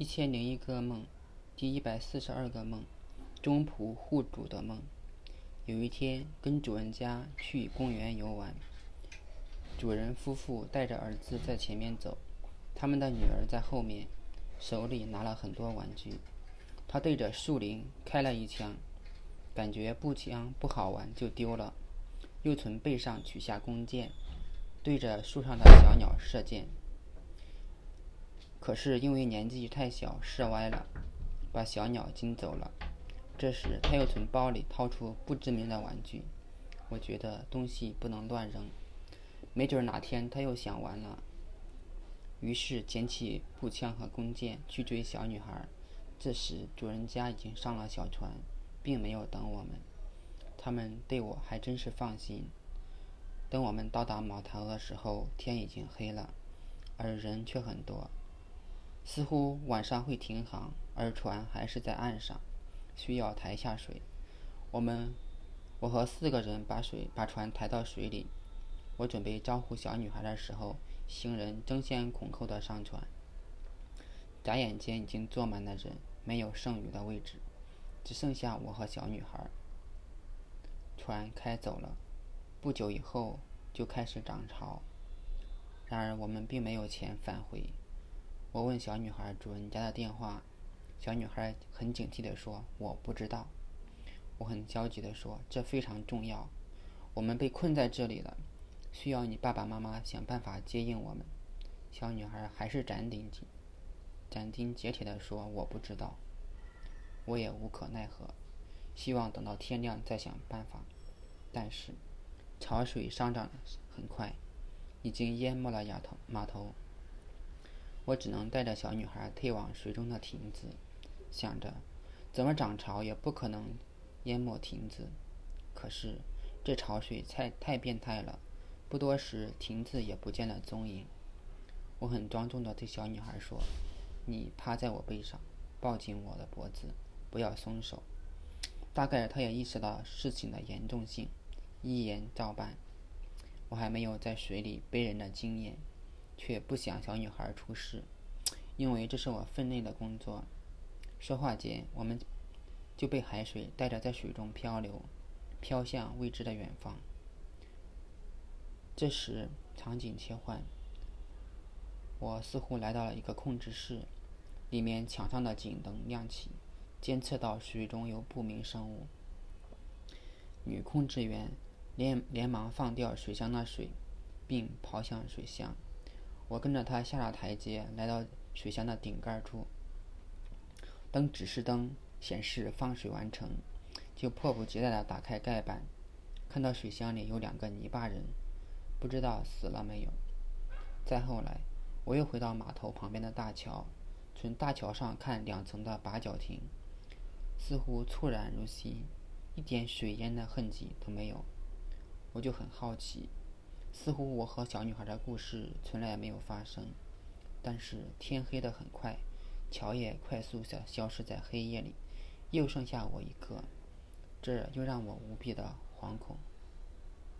一千零一个梦，第一百四十二个梦，中仆护主的梦。有一天，跟主人家去公园游玩，主人夫妇带着儿子在前面走，他们的女儿在后面，手里拿了很多玩具。他对着树林开了一枪，感觉步枪不好玩，就丢了。又从背上取下弓箭，对着树上的小鸟射箭。可是因为年纪太小，射歪了，把小鸟惊走了。这时他又从包里掏出不知名的玩具。我觉得东西不能乱扔，没准哪天他又想玩了。于是捡起步枪和弓箭去追小女孩。这时主人家已经上了小船，并没有等我们。他们对我还真是放心。等我们到达码头的时候，天已经黑了，而人却很多。似乎晚上会停航，而船还是在岸上，需要抬下水。我们，我和四个人把水把船抬到水里。我准备招呼小女孩的时候，行人争先恐后的上船。眨眼间已经坐满了人，没有剩余的位置，只剩下我和小女孩。船开走了，不久以后就开始涨潮。然而我们并没有钱返回。我问小女孩主人家的电话，小女孩很警惕地说：“我不知道。”我很焦急地说：“这非常重要，我们被困在这里了，需要你爸爸妈妈想办法接应我们。”小女孩还是斩钉截斩钉截铁地说：“我不知道。”我也无可奈何，希望等到天亮再想办法。但是潮水上涨很快，已经淹没了码头码头。我只能带着小女孩退往水中的亭子，想着怎么涨潮也不可能淹没亭子。可是这潮水太太变态了，不多时亭子也不见了踪影。我很庄重地对小女孩说：“你趴在我背上，抱紧我的脖子，不要松手。”大概她也意识到事情的严重性，一言照办。我还没有在水里背人的经验。却不想小女孩出事，因为这是我分内的工作。说话间，我们就被海水带着在水中漂流，飘向未知的远方。这时，场景切换，我似乎来到了一个控制室，里面墙上的警灯亮起，监测到水中有不明生物。女控制员连连忙放掉水箱的水，并跑向水箱。我跟着他下了台阶，来到水箱的顶盖处。当指示灯显示放水完成，就迫不及待地打开盖板，看到水箱里有两个泥巴人，不知道死了没有。再后来，我又回到码头旁边的大桥，从大桥上看两层的八角亭，似乎猝然如昔，一点水淹的痕迹都没有。我就很好奇。似乎我和小女孩的故事从来没有发生，但是天黑得很快，乔也快速消消失在黑夜里，又剩下我一个，这又让我无比的惶恐。